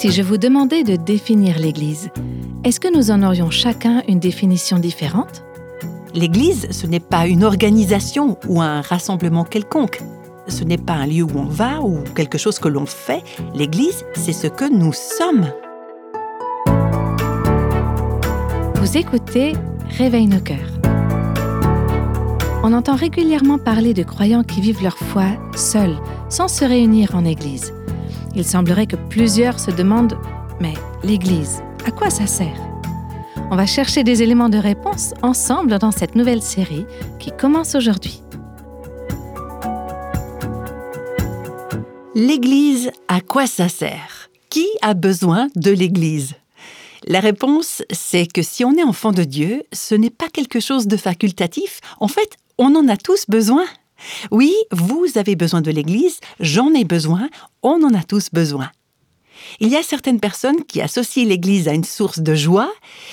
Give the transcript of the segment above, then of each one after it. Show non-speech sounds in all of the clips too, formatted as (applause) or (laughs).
Si je vous demandais de définir l'Église, est-ce que nous en aurions chacun une définition différente? L'Église, ce n'est pas une organisation ou un rassemblement quelconque. Ce n'est pas un lieu où on va ou quelque chose que l'on fait. L'Église, c'est ce que nous sommes. Vous écoutez Réveille nos cœurs. On entend régulièrement parler de croyants qui vivent leur foi seuls, sans se réunir en Église. Il semblerait que plusieurs se demandent Mais l'Église, à quoi ça sert? On va chercher des éléments de réponse ensemble dans cette nouvelle série qui commence aujourd'hui. L'Église, à quoi ça sert? Qui a besoin de l'Église? La réponse, c'est que si on est enfant de Dieu, ce n'est pas quelque chose de facultatif. En fait, on en a tous besoin. Oui, vous avez besoin de l'Église, j'en ai besoin, on en a tous besoin. Il y a certaines personnes qui associent l'Église à une source de joie,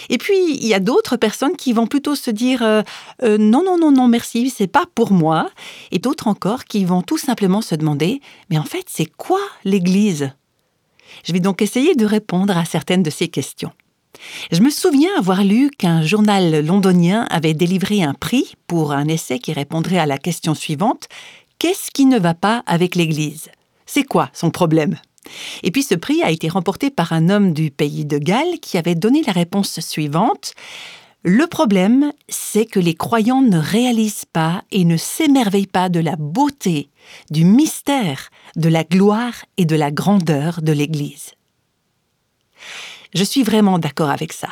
et puis il y a d'autres personnes qui vont plutôt se dire euh, euh, non, non, non, non, merci, c'est pas pour moi, et d'autres encore qui vont tout simplement se demander mais en fait, c'est quoi l'Église? Je vais donc essayer de répondre à certaines de ces questions. Je me souviens avoir lu qu'un journal londonien avait délivré un prix pour un essai qui répondrait à la question suivante. Qu'est-ce qui ne va pas avec l'Église? C'est quoi son problème? Et puis ce prix a été remporté par un homme du pays de Galles qui avait donné la réponse suivante. Le problème, c'est que les croyants ne réalisent pas et ne s'émerveillent pas de la beauté, du mystère, de la gloire et de la grandeur de l'Église. Je suis vraiment d'accord avec ça.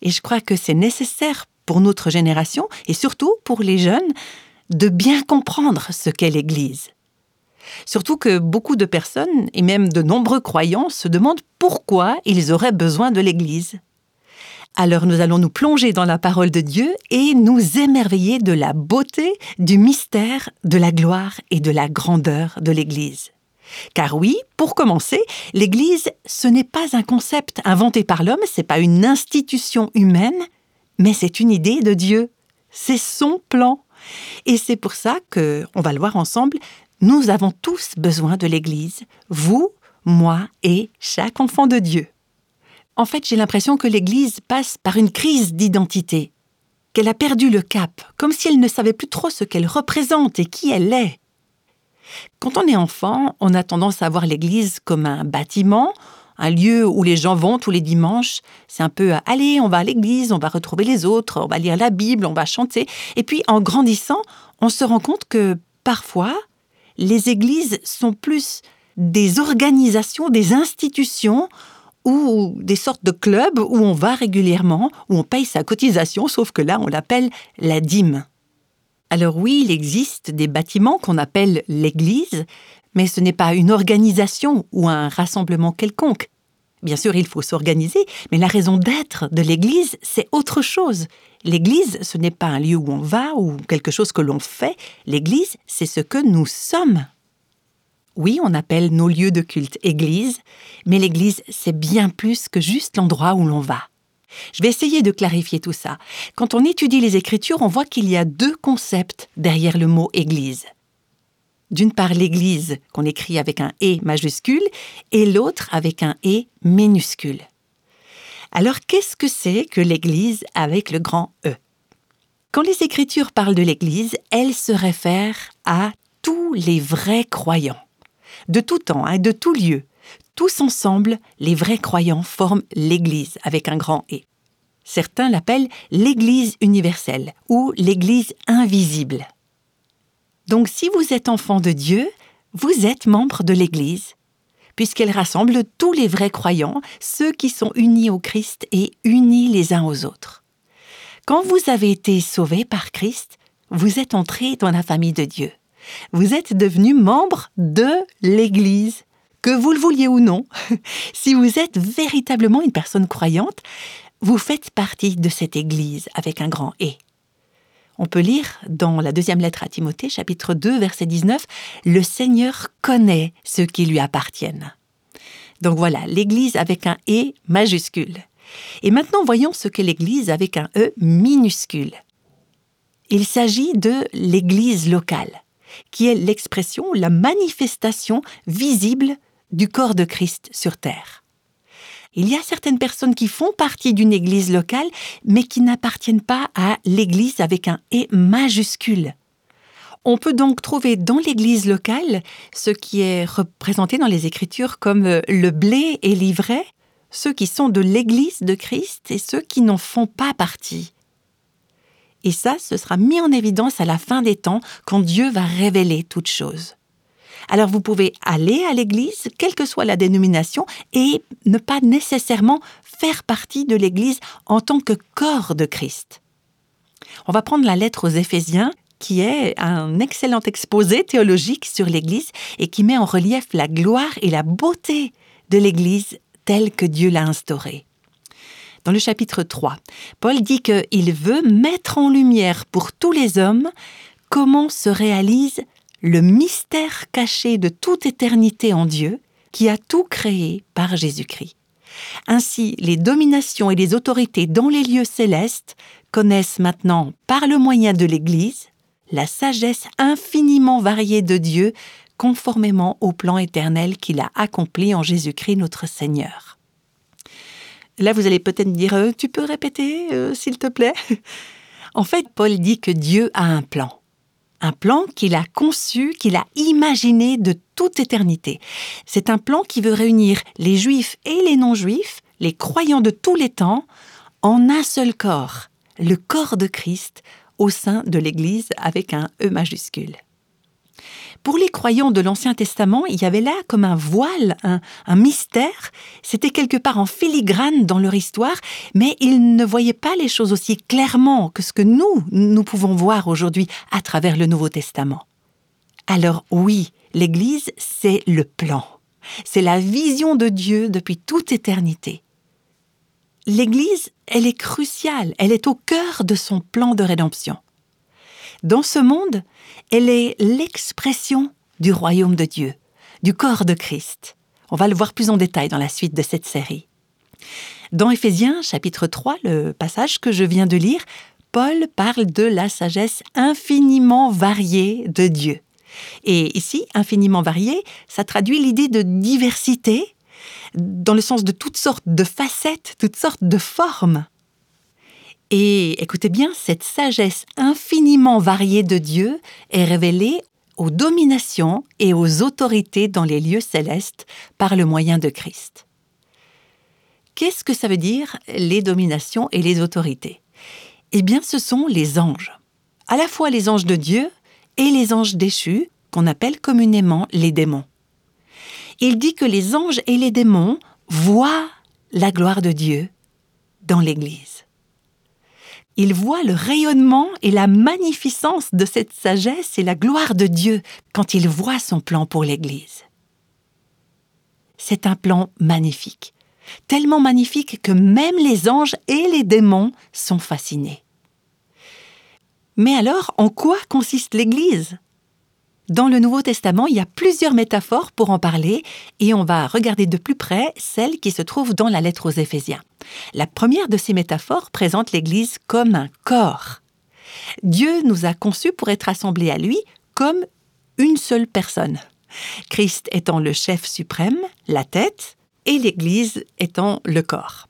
Et je crois que c'est nécessaire pour notre génération, et surtout pour les jeunes, de bien comprendre ce qu'est l'Église. Surtout que beaucoup de personnes, et même de nombreux croyants, se demandent pourquoi ils auraient besoin de l'Église. Alors nous allons nous plonger dans la parole de Dieu et nous émerveiller de la beauté, du mystère, de la gloire et de la grandeur de l'Église. Car oui, pour commencer, l'Église, ce n'est pas un concept inventé par l'homme, c'est pas une institution humaine, mais c'est une idée de Dieu. C'est son plan. Et c'est pour ça que, on va le voir ensemble, nous avons tous besoin de l'Église, vous, moi et chaque enfant de Dieu. En fait, j'ai l'impression que l'Église passe par une crise d'identité, qu'elle a perdu le cap, comme si elle ne savait plus trop ce qu'elle représente et qui elle est. Quand on est enfant, on a tendance à voir l'Église comme un bâtiment, un lieu où les gens vont tous les dimanches. C'est un peu allez, on va à l'église, on va retrouver les autres, on va lire la Bible, on va chanter. Et puis en grandissant, on se rend compte que parfois, les églises sont plus des organisations, des institutions ou des sortes de clubs où on va régulièrement, où on paye sa cotisation, sauf que là, on l'appelle la dîme. Alors oui, il existe des bâtiments qu'on appelle l'Église, mais ce n'est pas une organisation ou un rassemblement quelconque. Bien sûr, il faut s'organiser, mais la raison d'être de l'Église, c'est autre chose. L'Église, ce n'est pas un lieu où on va ou quelque chose que l'on fait. L'Église, c'est ce que nous sommes. Oui, on appelle nos lieux de culte Église, mais l'Église, c'est bien plus que juste l'endroit où l'on va. Je vais essayer de clarifier tout ça. Quand on étudie les Écritures, on voit qu'il y a deux concepts derrière le mot Église. D'une part l'Église qu'on écrit avec un E majuscule et l'autre avec un E minuscule. Alors qu'est-ce que c'est que l'Église avec le grand E? Quand les Écritures parlent de l'Église, elles se réfèrent à tous les vrais croyants, de tout temps et hein, de tout lieu, tous ensemble, les vrais croyants forment l'Église avec un grand E. Certains l'appellent l'Église universelle ou l'Église invisible. Donc si vous êtes enfant de Dieu, vous êtes membre de l'Église, puisqu'elle rassemble tous les vrais croyants, ceux qui sont unis au Christ et unis les uns aux autres. Quand vous avez été sauvés par Christ, vous êtes entrés dans la famille de Dieu. Vous êtes devenus membre de l'Église que vous le vouliez ou non, (laughs) si vous êtes véritablement une personne croyante, vous faites partie de cette Église avec un grand E. On peut lire dans la deuxième lettre à Timothée, chapitre 2, verset 19, Le Seigneur connaît ceux qui lui appartiennent. Donc voilà, l'Église avec un E majuscule. Et maintenant, voyons ce qu'est l'Église avec un E minuscule. Il s'agit de l'Église locale, qui est l'expression, la manifestation visible du corps de Christ sur terre. Il y a certaines personnes qui font partie d'une église locale, mais qui n'appartiennent pas à l'église avec un et majuscule. On peut donc trouver dans l'église locale ce qui est représenté dans les Écritures comme euh, le blé et l'ivraie, ceux qui sont de l'église de Christ et ceux qui n'en font pas partie. Et ça, ce sera mis en évidence à la fin des temps quand Dieu va révéler toutes choses. Alors vous pouvez aller à l'église, quelle que soit la dénomination, et ne pas nécessairement faire partie de l'église en tant que corps de Christ. On va prendre la lettre aux Éphésiens, qui est un excellent exposé théologique sur l'Église et qui met en relief la gloire et la beauté de l'Église telle que Dieu l'a instaurée. Dans le chapitre 3, Paul dit qu'il veut mettre en lumière pour tous les hommes comment se réalise le mystère caché de toute éternité en Dieu, qui a tout créé par Jésus-Christ. Ainsi, les dominations et les autorités dans les lieux célestes connaissent maintenant, par le moyen de l'Église, la sagesse infiniment variée de Dieu, conformément au plan éternel qu'il a accompli en Jésus-Christ notre Seigneur. Là, vous allez peut-être dire, euh, tu peux répéter, euh, s'il te plaît? (laughs) En fait, Paul dit que Dieu a un plan un plan qu'il a conçu, qu'il a imaginé de toute éternité. C'est un plan qui veut réunir les juifs et les non-juifs, les croyants de tous les temps, en un seul corps, le corps de Christ au sein de l'Église avec un E majuscule. Pour les croyants de l'Ancien Testament, il y avait là comme un voile, un, mystère. C'était quelque part en filigrane dans leur histoire, mais ils ne voyaient pas les choses aussi clairement que ce que nous, nous pouvons voir aujourd'hui à travers le Nouveau Testament. Alors oui, l'Église, c'est le plan. C'est la vision de Dieu depuis toute éternité. L'Église, elle est cruciale, elle est au cœur de son plan de rédemption. Dans ce monde, elle est l'expression du royaume de Dieu, du corps de Christ. On va le voir plus en détail dans la suite de cette série. Dans Éphésiens chapitre 3, le passage que je viens de lire, Paul parle de la sagesse infiniment variée de Dieu. Et ici, infiniment variée, ça traduit l'idée de diversité, dans le sens de toutes sortes de facettes, toutes sortes de formes. Et écoutez bien, cette sagesse infiniment variée de Dieu est révélée aux dominations et aux autorités dans les lieux célestes par le moyen de Christ. Qu'est-ce que ça veut dire les dominations et les autorités? Eh bien, ce sont les anges, à la fois les anges de Dieu et les anges déchus, qu'on appelle communément les démons. Il dit que les anges et les démons voient la gloire de Dieu dans l'Église il voit le rayonnement et la magnificence de cette sagesse et la gloire de Dieu quand il voit son plan pour l'Église. C'est un plan magnifique, tellement magnifique que même les anges et les démons sont fascinés. Mais alors, en quoi consiste l'Église? Dans le Nouveau Testament, il y a plusieurs métaphores pour en parler et on va regarder de plus près celle qui se trouve dans la lettre aux Éphésiens. La première de ces métaphores présente l'Église comme un corps. Dieu nous a conçus pour être assemblés à lui comme une seule personne. Christ étant le chef suprême, la tête, et l'Église étant le corps.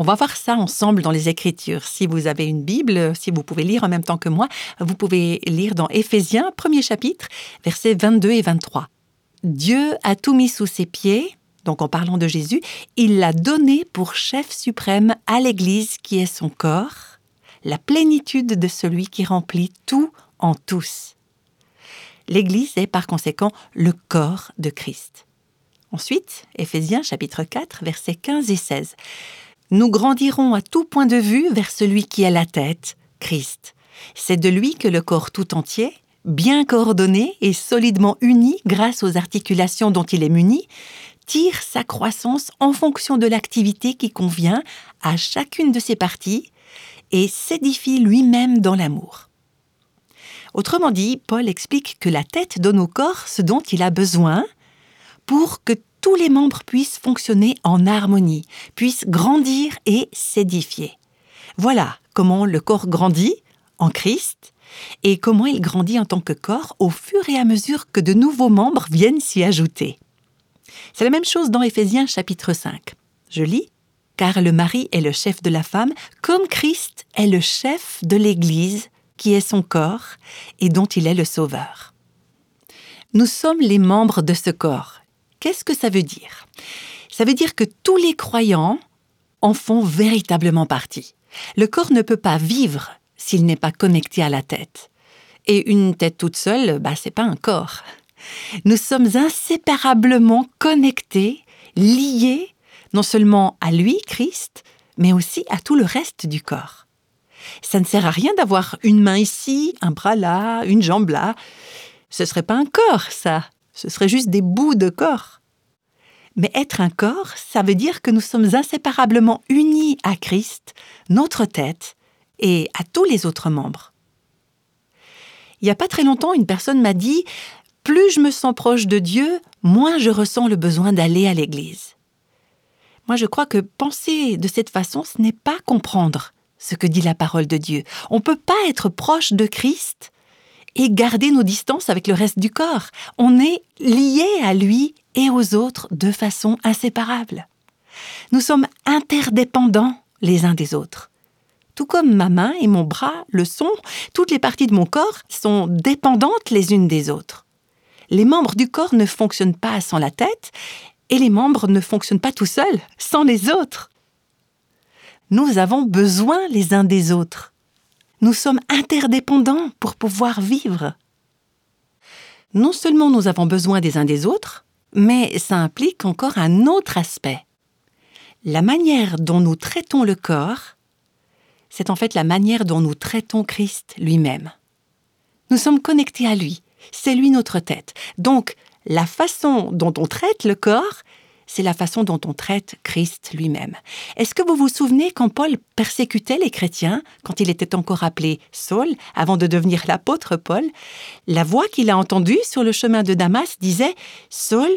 On va voir ça ensemble dans les Écritures. Si vous avez une Bible, si vous pouvez lire en même temps que moi, vous pouvez lire dans Éphésiens, premier chapitre, versets 22 et 23. Dieu a tout mis sous ses pieds, donc en parlant de Jésus, il l'a donné pour chef suprême à l'Église qui est son corps, la plénitude de celui qui remplit tout en tous. L'Église est par conséquent le corps de Christ. Ensuite, Éphésiens chapitre 4, versets 15 et 16 nous grandirons à tout point de vue vers celui qui est la tête, Christ. C'est de lui que le corps tout entier, bien coordonné et solidement uni grâce aux articulations dont il est muni, tire sa croissance en fonction de l'activité qui convient à chacune de ses parties et s'édifie lui-même dans l'amour. Autrement dit, Paul explique que la tête donne au corps ce dont il a besoin pour que tous les membres puissent fonctionner en harmonie, puissent grandir et s'édifier. Voilà comment le corps grandit en Christ et comment il grandit en tant que corps au fur et à mesure que de nouveaux membres viennent s'y ajouter. C'est la même chose dans Éphésiens chapitre 5. Je lis Car le mari est le chef de la femme, comme Christ est le chef de l'Église, qui est son corps et dont il est le sauveur. Nous sommes les membres de ce corps. Qu'est-ce que ça veut dire? Ça veut dire que tous les croyants en font véritablement partie. Le corps ne peut pas vivre s'il n'est pas connecté à la tête. Et une tête toute seule, bah, c'est pas un corps. Nous sommes inséparablement connectés, liés, non seulement à lui, Christ, mais aussi à tout le reste du corps. Ça ne sert à rien d'avoir une main ici, un bras là, une jambe là. Ce serait pas un corps, ça. Ce serait juste des bouts de corps. Mais être un corps, ça veut dire que nous sommes inséparablement unis à Christ, notre tête, et à tous les autres membres. Il n'y a pas très longtemps, une personne m'a dit Plus je me sens proche de Dieu, moins je ressens le besoin d'aller à l'Église. Moi, je crois que penser de cette façon, ce n'est pas comprendre ce que dit la parole de Dieu. On ne peut pas être proche de Christ et garder nos distances avec le reste du corps. On est lié à lui et aux autres de façon inséparable. Nous sommes interdépendants les uns des autres. Tout comme ma main et mon bras le sont, toutes les parties de mon corps sont dépendantes les unes des autres. Les membres du corps ne fonctionnent pas sans la tête et les membres ne fonctionnent pas tout seuls, sans les autres. Nous avons besoin les uns des autres. Nous sommes interdépendants pour pouvoir vivre. Non seulement nous avons besoin des uns des autres, mais ça implique encore un autre aspect. La manière dont nous traitons le corps, c'est en fait la manière dont nous traitons Christ lui-même. Nous sommes connectés à lui, c'est lui notre tête. Donc, la façon dont on traite le corps, c'est la façon dont on traite Christ lui-même. Est-ce que vous vous souvenez quand Paul persécutait les chrétiens, quand il était encore appelé Saul, avant de devenir l'apôtre Paul La voix qu'il a entendue sur le chemin de Damas disait Saul,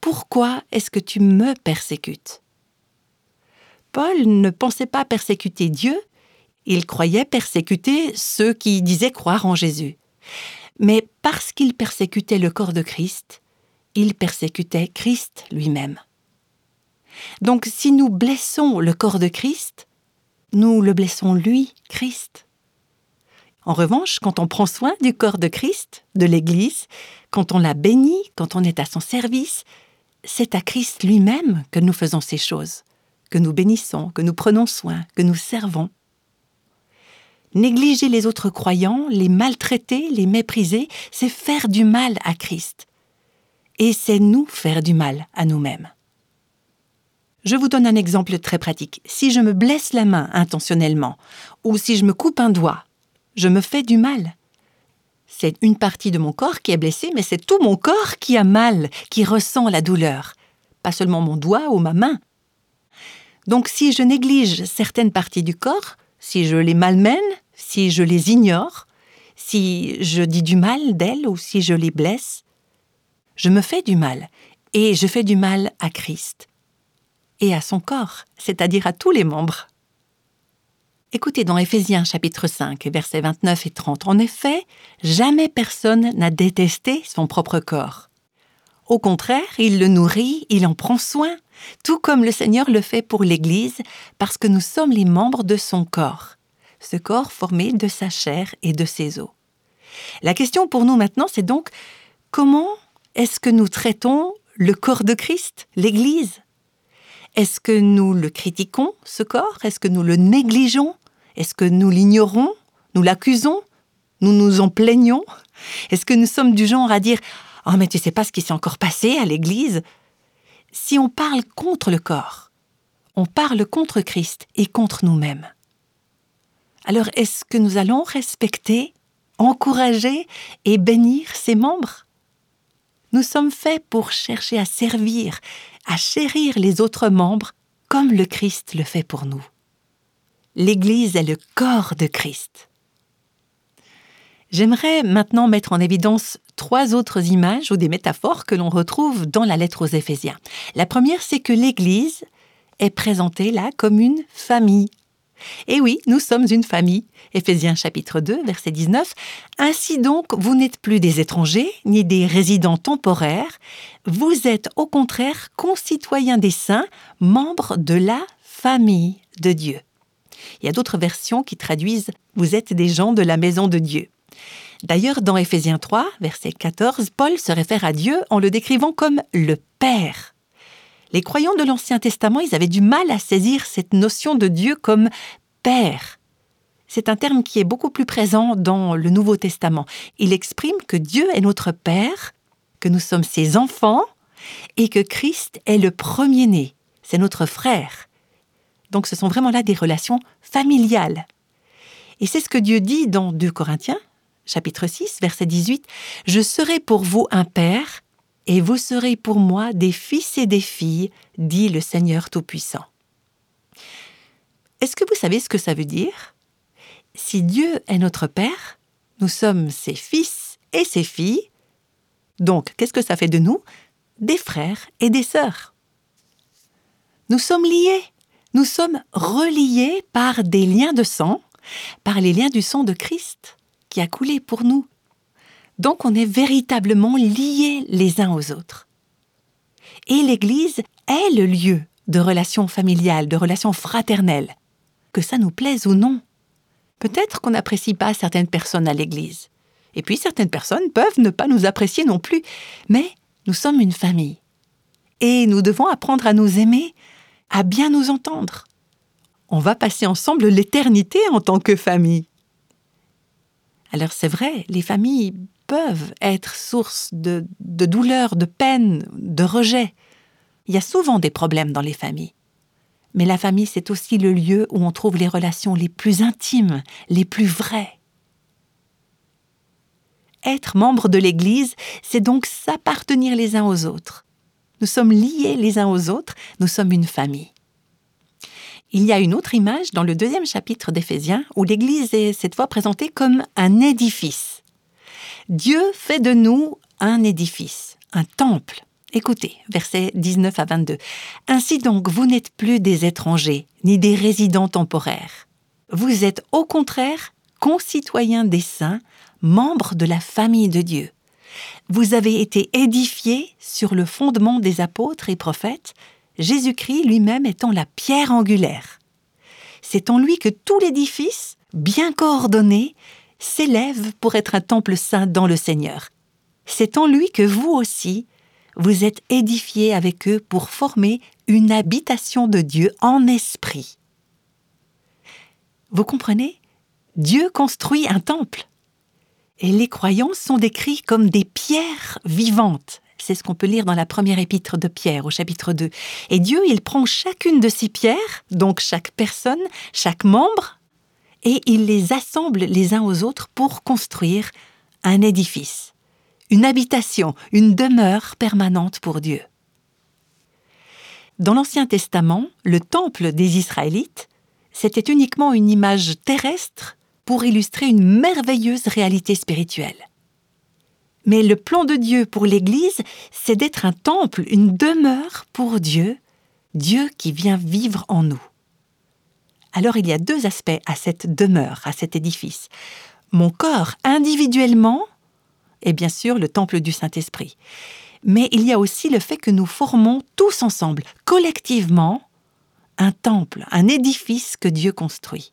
pourquoi est-ce que tu me persécutes? Paul ne pensait pas persécuter Dieu, il croyait persécuter ceux qui disaient croire en Jésus. Mais parce qu'il persécutait le corps de Christ, il persécutait Christ lui-même. Donc si nous blessons le corps de Christ, nous le blessons lui, Christ. En revanche, quand on prend soin du corps de Christ, de l'Église, quand on la bénit, quand on est à son service, c'est à Christ lui-même que nous faisons ces choses, que nous bénissons, que nous prenons soin, que nous servons. Négliger les autres croyants, les maltraiter, les mépriser, c'est faire du mal à Christ et c'est nous faire du mal à nous-mêmes. Je vous donne un exemple très pratique. Si je me blesse la main intentionnellement, ou si je me coupe un doigt, je me fais du mal. C'est une partie de mon corps qui est blessée, mais c'est tout mon corps qui a mal, qui ressent la douleur, pas seulement mon doigt ou ma main. Donc si je néglige certaines parties du corps, si je les malmène, si je les ignore, si je dis du mal d'elles ou si je les blesse, je me fais du mal, et je fais du mal à Christ, et à son corps, c'est-à-dire à tous les membres. Écoutez dans Éphésiens chapitre 5, versets 29 et 30. En effet, jamais personne n'a détesté son propre corps. Au contraire, il le nourrit, il en prend soin, tout comme le Seigneur le fait pour l'Église, parce que nous sommes les membres de son corps, ce corps formé de sa chair et de ses os. La question pour nous maintenant, c'est donc comment est-ce que nous traitons le corps de Christ, l'Église? Est-ce que nous le critiquons, ce corps? Est-ce que nous le négligeons? Est-ce que nous l'ignorons? Nous l'accusons? Nous nous en plaignons? Est-ce que nous sommes du genre à dire Oh, mais tu sais pas ce qui s'est encore passé à l'Église? Si on parle contre le corps, on parle contre Christ et contre nous-mêmes. Alors est-ce que nous allons respecter, encourager et bénir ses membres? Nous sommes faits pour chercher à servir, à chérir les autres membres comme le Christ le fait pour nous. L'Église est le corps de Christ. J'aimerais maintenant mettre en évidence trois autres images ou des métaphores que l'on retrouve dans la lettre aux Éphésiens. La première, c'est que l'Église est présentée là comme une famille. Et oui, nous sommes une famille. Éphésiens chapitre 2, verset 19. Ainsi donc, vous n'êtes plus des étrangers, ni des résidents temporaires, vous êtes au contraire concitoyens des saints, membres de la famille de Dieu. Il y a d'autres versions qui traduisent Vous êtes des gens de la maison de Dieu. D'ailleurs, dans Éphésiens 3, verset 14, Paul se réfère à Dieu en le décrivant comme le Père. Les croyants de l'Ancien Testament, ils avaient du mal à saisir cette notion de Dieu comme Père. C'est un terme qui est beaucoup plus présent dans le Nouveau Testament. Il exprime que Dieu est notre Père, que nous sommes ses enfants et que Christ est le premier-né, c'est notre frère. Donc ce sont vraiment là des relations familiales. Et c'est ce que Dieu dit dans 2 Corinthiens, chapitre 6, verset 18, Je serai pour vous un Père, et vous serez pour moi des fils et des filles, dit le Seigneur Tout-Puissant. Est-ce que vous savez ce que ça veut dire? Si Dieu est notre Père, nous sommes ses fils et ses filles. Donc, qu'est-ce que ça fait de nous? Des frères et des sœurs. Nous sommes liés, nous sommes reliés par des liens de sang, par les liens du sang de Christ qui a coulé pour nous donc on est véritablement liés les uns aux autres. Et l'Église est le lieu de relations familiales, de relations fraternelles, que ça nous plaise ou non. Peut-être qu'on n'apprécie pas certaines personnes à l'Église. Et puis certaines personnes peuvent ne pas nous apprécier non plus. Mais nous sommes une famille. Et nous devons apprendre à nous aimer, à bien nous entendre. On va passer ensemble l'éternité en tant que famille. Alors c'est vrai, les familles peuvent être source de, de douleur, de peine, de rejet. Il y a souvent des problèmes dans les familles. Mais la famille, c'est aussi le lieu où on trouve les relations les plus intimes, les plus vraies. Être membre de l'Église, c'est donc s'appartenir les uns aux autres. Nous sommes liés les uns aux autres, nous sommes une famille. Il y a une autre image dans le deuxième chapitre d'Éphésiens où l'Église est cette fois présentée comme un édifice. Dieu fait de nous un édifice, un temple. Écoutez, versets 19 à 22. Ainsi donc, vous n'êtes plus des étrangers, ni des résidents temporaires. Vous êtes au contraire concitoyens des saints, membres de la famille de Dieu. Vous avez été édifiés sur le fondement des apôtres et prophètes, Jésus-Christ lui-même étant la pierre angulaire. C'est en lui que tout l'édifice, bien coordonné, s'élève pour être un temple saint dans le Seigneur. C'est en lui que vous aussi, vous êtes édifiés avec eux pour former une habitation de Dieu en esprit. Vous comprenez? Dieu construit un temple. Et les croyants sont décrits comme des pierres vivantes. C'est ce qu'on peut lire dans la première épître de Pierre au chapitre 2. Et Dieu, il prend chacune de ces pierres, donc chaque personne, chaque membre, et il les assemble les uns aux autres pour construire un édifice, une habitation, une demeure permanente pour Dieu. Dans l'Ancien Testament, le temple des Israélites, c'était uniquement une image terrestre pour illustrer une merveilleuse réalité spirituelle. Mais le plan de Dieu pour l'Église, c'est d'être un temple, une demeure pour Dieu, Dieu qui vient vivre en nous alors il y a deux aspects à cette demeure, à cet édifice. Mon corps individuellement est bien sûr le temple du Saint-Esprit. Mais il y a aussi le fait que nous formons tous ensemble, collectivement, un temple, un édifice que Dieu construit.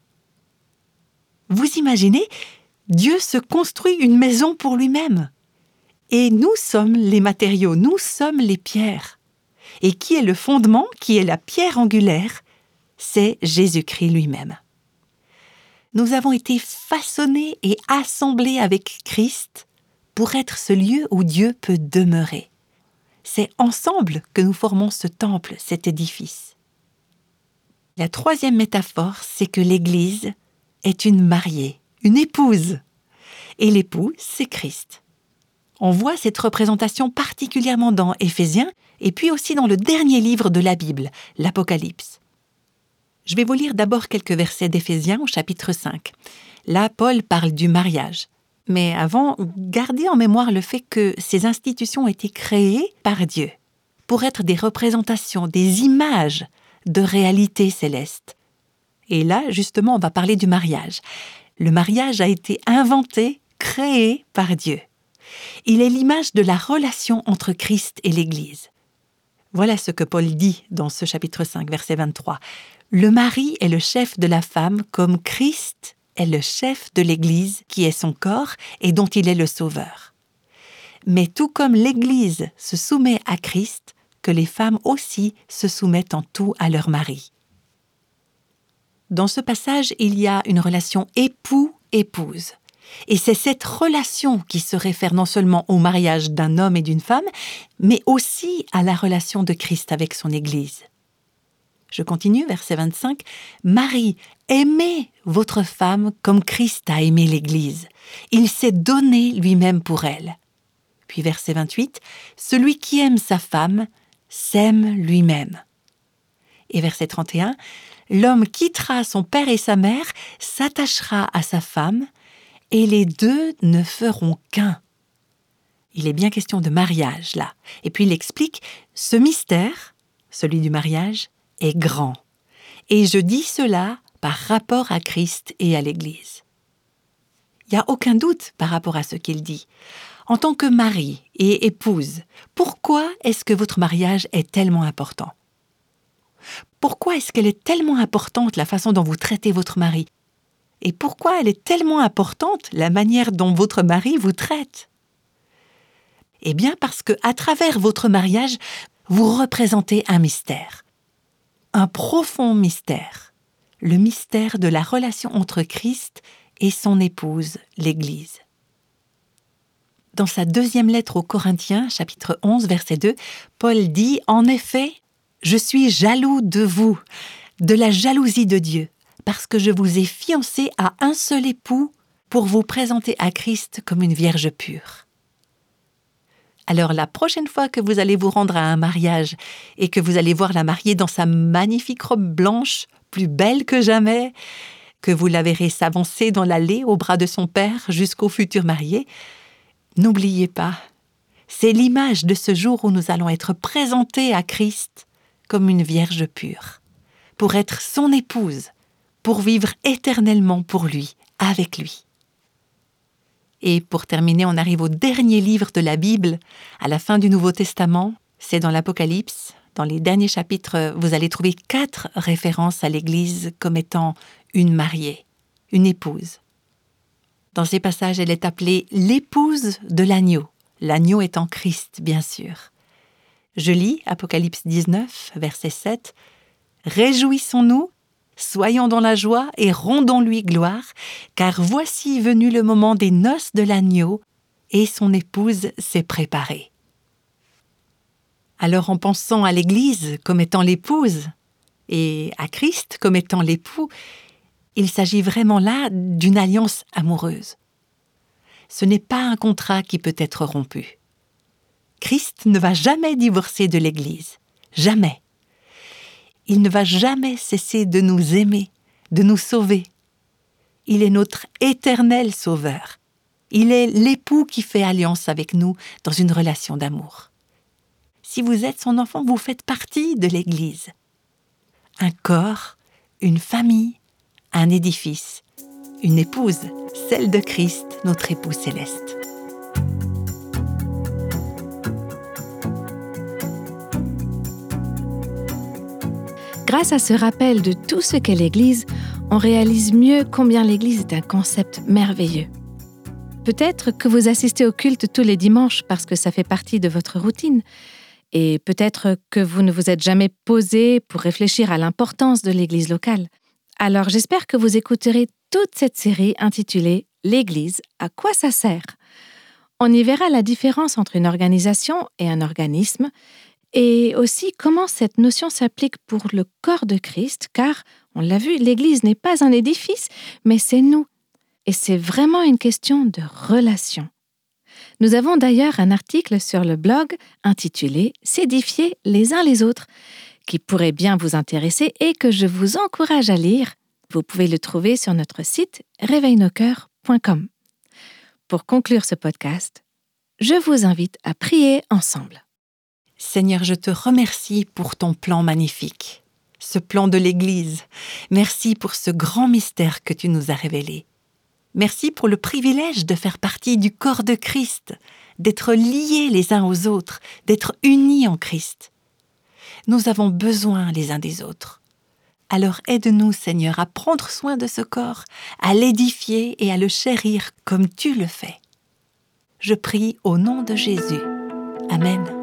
Vous imaginez, Dieu se construit une maison pour lui-même. Et nous sommes les matériaux, nous sommes les pierres. Et qui est le fondement, qui est la pierre angulaire c'est Jésus-Christ lui-même. Nous avons été façonnés et assemblés avec Christ pour être ce lieu où Dieu peut demeurer. C'est ensemble que nous formons ce temple, cet édifice. La troisième métaphore, c'est que l'Église est une mariée, une épouse. Et l'époux, c'est Christ. On voit cette représentation particulièrement dans Éphésiens et puis aussi dans le dernier livre de la Bible, l'Apocalypse. Je vais vous lire d'abord quelques versets d'Éphésiens au chapitre 5. Là, Paul parle du mariage. Mais avant, gardez en mémoire le fait que ces institutions ont été créées par Dieu pour être des représentations, des images de réalité céleste. Et là, justement, on va parler du mariage. Le mariage a été inventé, créé par Dieu. Il est l'image de la relation entre Christ et l'Église. Voilà ce que Paul dit dans ce chapitre 5, verset 23. Le mari est le chef de la femme comme Christ est le chef de l'Église qui est son corps et dont il est le sauveur. Mais tout comme l'Église se soumet à Christ, que les femmes aussi se soumettent en tout à leur mari. Dans ce passage, il y a une relation époux-épouse. Et c'est cette relation qui se réfère non seulement au mariage d'un homme et d'une femme, mais aussi à la relation de Christ avec son Église. Je continue, verset 25. Marie, aimez votre femme comme Christ a aimé l'Église. Il s'est donné lui-même pour elle. Puis verset 28. Celui qui aime sa femme s'aime lui-même. Et verset 31. L'homme quittera son père et sa mère, s'attachera à sa femme, et les deux ne feront qu'un. Il est bien question de mariage là. Et puis il explique ce mystère, celui du mariage, est grand. Et je dis cela par rapport à Christ et à l'Église. Il n'y a aucun doute par rapport à ce qu'il dit. En tant que mari et épouse, pourquoi est-ce que votre mariage est tellement important? Pourquoi est-ce qu'elle est tellement importante la façon dont vous traitez votre mari? Et pourquoi elle est tellement importante la manière dont votre mari vous traite? Eh bien parce que à travers votre mariage, vous représentez un mystère un profond mystère, le mystère de la relation entre Christ et son épouse, l'Église. Dans sa deuxième lettre aux Corinthiens, chapitre 11, verset 2, Paul dit En effet, je suis jaloux de vous, de la jalousie de Dieu, parce que je vous ai fiancé à un seul époux pour vous présenter à Christ comme une vierge pure. Alors la prochaine fois que vous allez vous rendre à un mariage et que vous allez voir la mariée dans sa magnifique robe blanche, plus belle que jamais, que vous la verrez s'avancer dans l'allée au bras de son père jusqu'au futur marié, n'oubliez pas, c'est l'image de ce jour où nous allons être présentés à Christ comme une vierge pure, pour être son épouse, pour vivre éternellement pour lui, avec lui. Et pour terminer, on arrive au dernier livre de la Bible, à la fin du Nouveau Testament, c'est dans l'Apocalypse. Dans les derniers chapitres, vous allez trouver quatre références à l'Église comme étant une mariée, une épouse. Dans ces passages, elle est appelée l'épouse de l'agneau, l'agneau étant Christ, bien sûr. Je lis Apocalypse 19, verset 7. Réjouissons-nous Soyons dans la joie et rendons-lui gloire, car voici venu le moment des noces de l'agneau, et son épouse s'est préparée. Alors en pensant à l'Église comme étant l'épouse, et à Christ comme étant l'époux, il s'agit vraiment là d'une alliance amoureuse. Ce n'est pas un contrat qui peut être rompu. Christ ne va jamais divorcer de l'Église, jamais il ne va jamais cesser de nous aimer, de nous sauver. Il est notre éternel sauveur. Il est l'époux qui fait alliance avec nous dans une relation d'amour. Si vous êtes son enfant, vous faites partie de l'Église. Un corps, une famille, un édifice, une épouse, celle de Christ, notre époux céleste. Grâce à ce rappel de tout ce qu'est l'Église, on réalise mieux combien l'Église est un concept merveilleux. Peut-être que vous assistez au culte tous les dimanches parce que ça fait partie de votre routine, et peut-être que vous ne vous êtes jamais posé pour réfléchir à l'importance de l'Église locale. Alors j'espère que vous écouterez toute cette série intitulée L'Église, à quoi ça sert? On y verra la différence entre une organisation et un organisme, et aussi comment cette notion s'applique pour le corps de Christ, car, on l'a vu, l'Église n'est pas un édifice, mais c'est nous. Et c'est vraiment une question de relation. Nous avons d'ailleurs un article sur le blog intitulé S'édifier les uns les autres, qui pourrait bien vous intéresser et que je vous encourage à lire. Vous pouvez le trouver sur notre site réveilnoscoeurs.com. Pour conclure ce podcast, je vous invite à prier ensemble. Seigneur, je te remercie pour ton plan magnifique. ce plan de l'Église. Merci pour ce grand mystère que tu nous as révélé. Merci pour le privilège de faire partie du corps de Christ, d'être liés les uns aux autres, d'être unis en Christ. Nous avons besoin les uns des autres. Alors aide-nous, Seigneur, à prendre soin de ce corps, à l'édifier et à le chérir comme tu le fais. Je prie au nom de Jésus. Amen.